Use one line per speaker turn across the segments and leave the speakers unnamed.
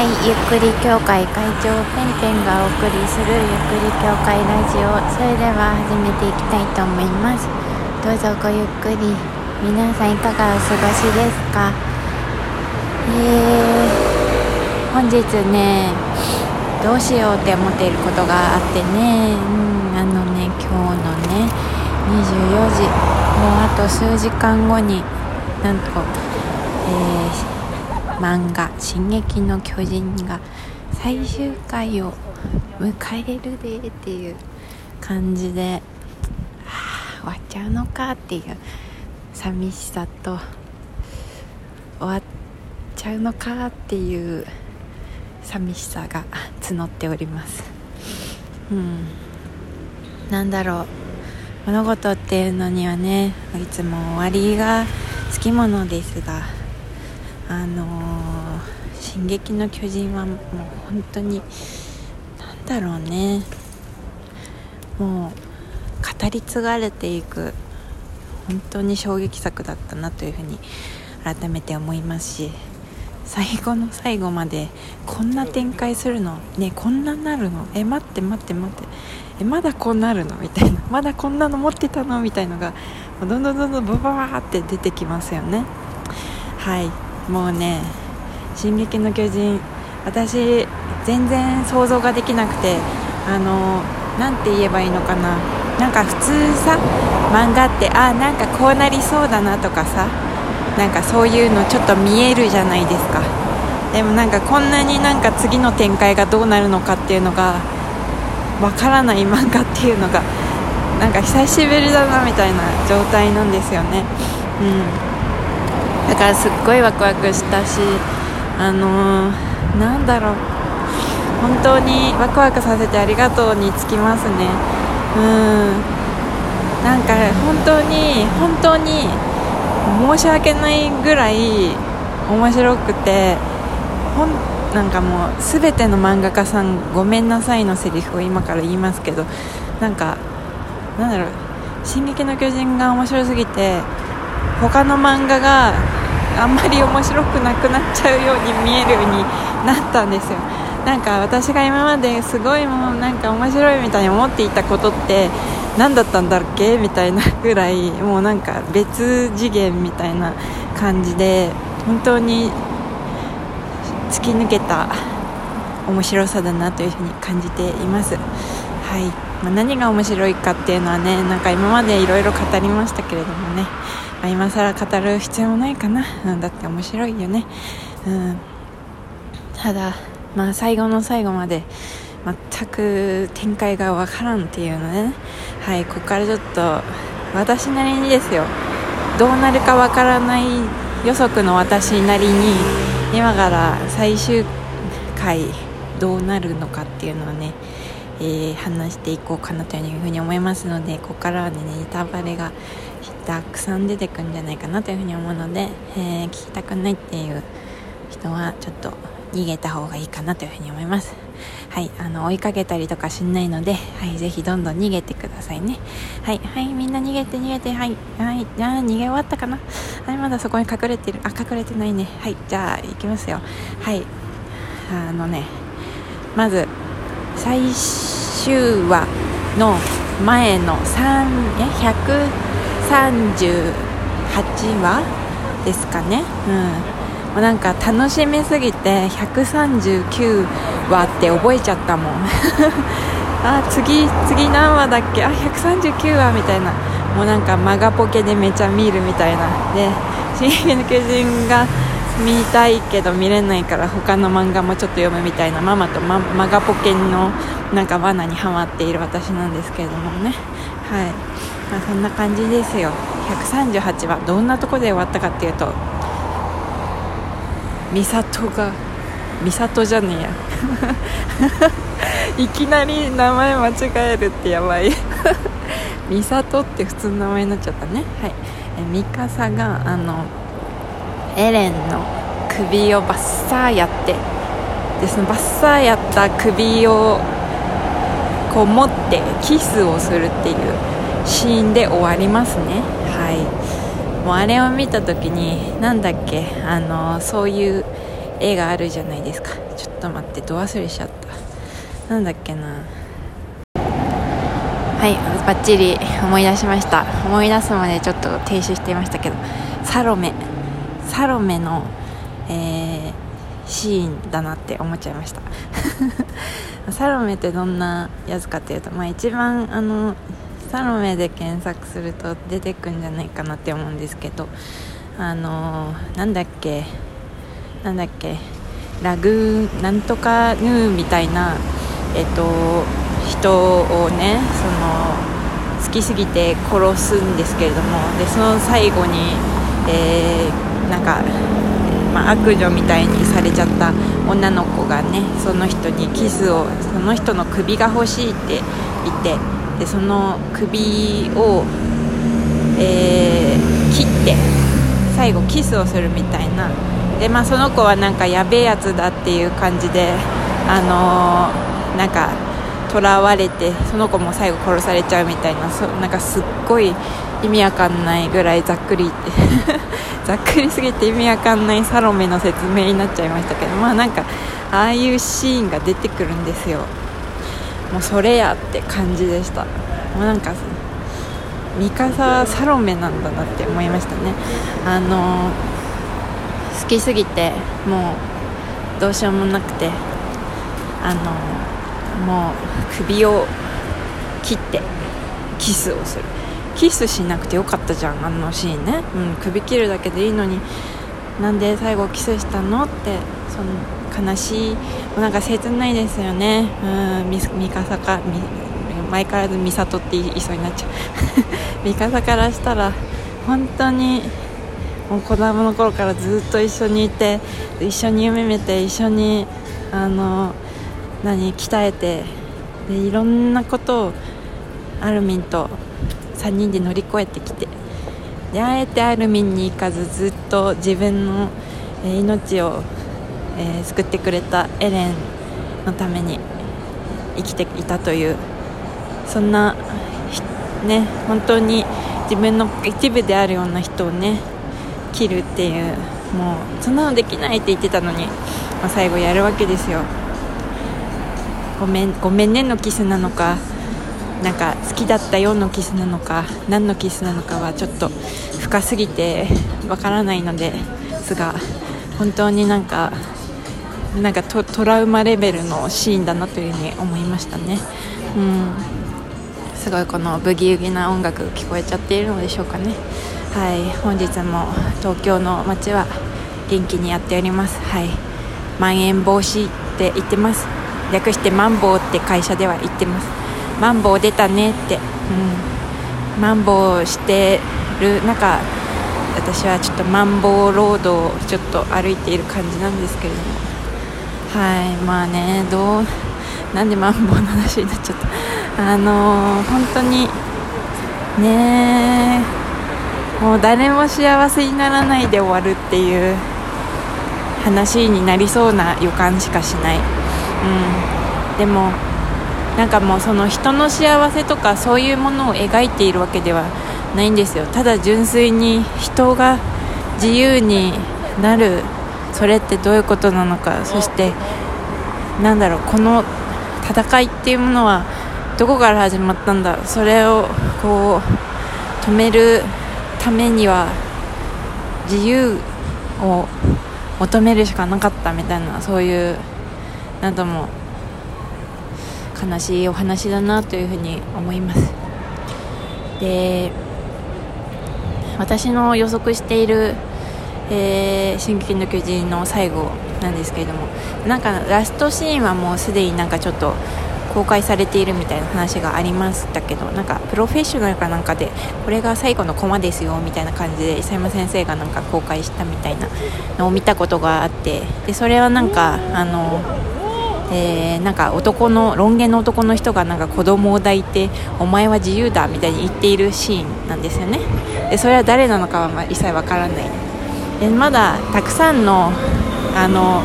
はい、ゆっくり協会会長ペンペンがお送りするゆっくり協会ラジオそれでは始めていきたいと思います。どうぞごゆっくり皆さんいかがお過ごしですか？えー、本日ねどうしようって思っていることがあってね。うんあのね今日のね24時もうあと数時間後になんとえー漫画「進撃の巨人」が最終回を迎えるでっていう感じで、終わっちゃうのかっていう寂しさと終わっちゃうのかっていう寂しさが 募っております。うん。なんだろう。物事っていうのにはねいつも終わりがつきものですがあのー「進撃の巨人」はもう本当に何だろうね。もう語り継がれていく本当に衝撃作だったなというふうに改めて思いますし最後の最後までこんな展開するのねこんななるの？え待って待って待って。えまだこうなるの？みたいな。まだこんなの持ってたの？みたいのがどんどんどんどんバババーって出てきますよね。はい。もうね「進撃の巨人」私全然想像ができなくてあの何て言えばいいのかな。なんか普通さ漫画ってあなんかこうなりそうだなとかさなんかそういうのちょっと見えるじゃないですか。でもなんかこんなになんか次の展開がどうなるのかっていうのがわからない 漫画っていうのがなんか久しぶりだなみたいな状態なんですよね。うん。だからすっごいワクワクしたしあのー、なんだろう。本当にワクワクさせてありがとうにつきますね。うん。なんか本当に本当に申し訳ないぐらい面白くてほんなんかもう全ての漫画家さんごめんなさいのセリフを今から言いますけどなんかなんだろう「進撃の巨人」が面白すぎて他の漫画があんまり面白くなくなっちゃうように見えるようになったんですよ。なんか私が今まですごいもうなんか面白いみたいに思っていたことって何だったんだっけみたいなぐらいもうなんか別次元みたいな感じで本当に突き抜けた面白さだなというふうに感じています。はい。まあ、何が面白いかっていうのはねなんか今までいろいろ語りましたけれどもね。まあ、今更語る必要もないかな、うん、だって面白いよね、うん、ただ、まあ、最後の最後まで全く展開がわからんっていうのでね、はい、ここからちょっと私なりにですよ。どうなるかわからない予測の私なりに今から最終回どうなるのかっていうのをねえー、話していこうかなというふうに思いますのでここからはねネタバレがたくさん出てくるんじゃないかなというふうに思うので、えー、聞きたくないっていう人はちょっと逃げた方がいいかなというふうに思います。はいあの追いかけたりとかしないので、はい、ぜひどんどん逃げてくださいね。はいはいみんな逃げて逃げてはいはいじゃあ逃げ終わったかな。はいまだそこに隠れてる。あ隠れてないね。はいじゃあ行きますよ。はいあのねまず最終話の前の138話ですかね、うん、もうなんか楽しみすぎて139話って覚えちゃったもん。あ次次何話だっけ？あ139話みたいな。もうなんかマガポケでめちゃ見るみたいな。で「進撃の巨人」が見たいけど見れないから他の漫画もちょっと読むみたいなママとママガポケンのなんか罠にはまっている私なんですけれどもね。はい、まあ、そんな感じですよ。138はどんなとこで終わったかっていうと美里が美里じゃねえや。いきなり名前間違えるってやばい。美里って普通の名前になっちゃったね。はい。えミカサがあのエレンの首をバッサーやってでそのバッサーやった首をこう持ってキスをするっていうシーンで終わりますね。はい。もうあれを見た時に何だっけあのそういう絵があるじゃないですか。ちょっと待ってど忘れしちゃった。なんだっけな。はいバッチリ思い出しました。思い出すまでちょっと停止していましたけど。サロメ。サロメの、えー、シーンだなって思っちゃいました。サロメってどんなやつかっていうと、まあ、一番あのサロメで検索すると出てくんじゃないかなって思うんですけどあのなんだっけなんだっけラグーなんとかヌーみたいなえっと人をねその好きすぎて殺すんですけれどもでその最後に、えー、なんかまあ、悪女みたいにされちゃった女の子がねその人にキスをその人の首が欲しいって言ってでその首を、えー、切って最後キスをするみたいな。で、まあ、その子はなんかやべえやつだっていう感じであのー、なんか囚われてその子も最後殺されちゃうみたいなそなんかすっごい意味わかんないぐらいざっくりって ざっくりすぎて意味わかんないサロメの説明になっちゃいましたけどまあなんかああいうシーンが出てくるんですよ。もうそれやって感じでした。もうなんかミカササロメなんだなって思いましたね。あの好きすぎてもうどうしようもなくてあのもう首を切ってキスをする。キスしなくてよかったじゃんあのシーンね、うん、首切るだけでいいのに。なんで最後キスしたのってその悲しいもうなんか切ないですよね。うん三笠か前からず美里って言いそうになっちゃう。三笠からしたら本当にもう子供の頃からずっと一緒にいて一緒に夢見て一緒にあの何鍛えてでいろんなことをアルミンと3人で乗り越えてきてであえてアルミンに行かずずっと自分の、命を、えー、救ってくれたエレンのために生きていたというそんなね本当に自分の一部であるような人をね切るっていうもうそんなのできないって言ってたのに、まあ、最後やるわけですよ。ごめんごめんねのキスなのかなんか好きだったよのキスなのか何のキスなのかはちょっと深すぎてわからないのですが本当になんかなんかトトラウマレベルのシーンだなというふうに思いましたね。うん。すごいこのブギウギな音楽聞こえちゃっているのでしょうかね。はい。本日も東京の街は元気にやっております。はい。まん延防止って言ってます。略してマンボウって会社では言ってます。マンボウ出たねって、うん、マンボウしてる中私はちょっとマンボウロードをちょっと歩いている感じなんですけれども。はいまあねどうなんでマンボウの話になっちゃった。あのー、本当にねもう誰も幸せにならないで終わるっていう話になりそうな予感しかしない、うん、でもなんかもうその人の幸せとかそういうものを描いているわけではないんですよ。ただ純粋に人が自由になる。それってどういうことなのか。そしてなんだろうこの戦いっていうものはどこから始まったんだ。それをこう止めるためには自由を求めるしかなかったみたいなそういうなども悲しいお話だなというふうに思います。で私の予測している「えー、進撃の巨人」の最後なんですけれどもなんかラストシーンはもうすでになんかちょっと公開されているみたいな話がありましたけどなんかプロフェッショナルかなんかでこれが最後のコマですよみたいな感じで伊佐山先生がなんか公開したみたいなのを見たことがあってでそれはなんかあのえー、なんか男のロン毛の男の人がなんか子供を抱いてお前は自由だみたいに言っているシーンなんですよね。でそれは誰なのかはま一切わからない。でまだたくさんのあの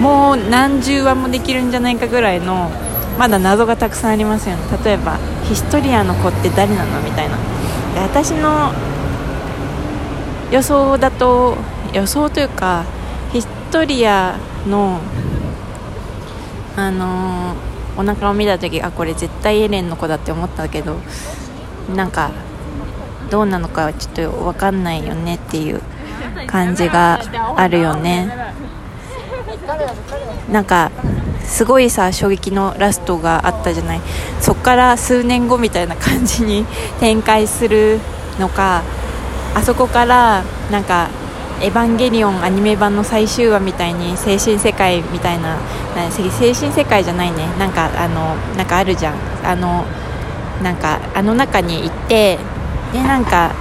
もう何十話もできるんじゃないかぐらいのまだ謎がたくさんありますよね。例えばヒストリアの子って誰なのみたいな。で私の予想だと予想というかヒストリアのあのー、お腹を見た時あこれ絶対エレンの子だって思ったけどなんかどうなのかちょっと分かんないよねっていう感じがあるよね。なんかすごいさ衝撃のラストがあったじゃない。そっから数年後みたいな感じに展開するのかあそこからなんか「エヴァンゲリオン」アニメ版の最終話みたいに精神世界みたいな精神世界じゃないね。なんかあのなんかあるじゃん。あのなんかあの中に行ってでなんか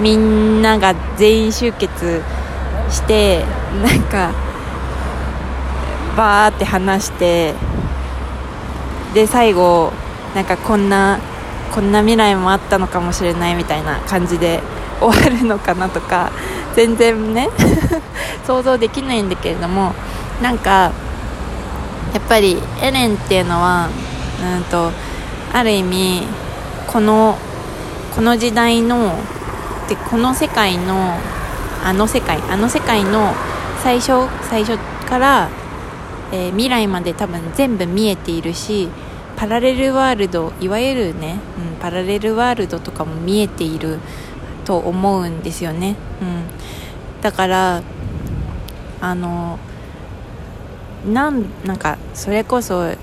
みんなが全員集結してなんかバーって話してで最後なんかこんなこんな未来もあったのかもしれないみたいな感じで終わるのかなとか全然ね 想像できないんだけれどもなんかやっぱりエレンっていうのはうんとある意味このこの時代のでこの世界のあの世界あの世界の最初最初から、えー、未来まで多分全部見えているしパラレルワールドいわゆるね、うん、パラレルワールドとかも見えていると思うんですよね、うん、だからあのなんなんかそれこそエ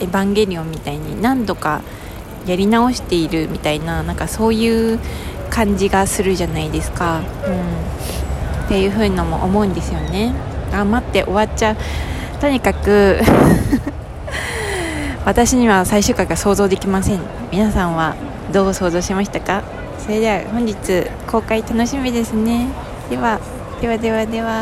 ヴァンゲリオンみたいに何度かやり直しているみたいななんかそういう感じがするじゃないですか、うん、っていう風のも思うんですよね。あ待って終わっちゃう。とにかく 私には最終回が想像できません。皆さんはどう想像しましたか？それでは本日公開楽しみですね。ではではではでは。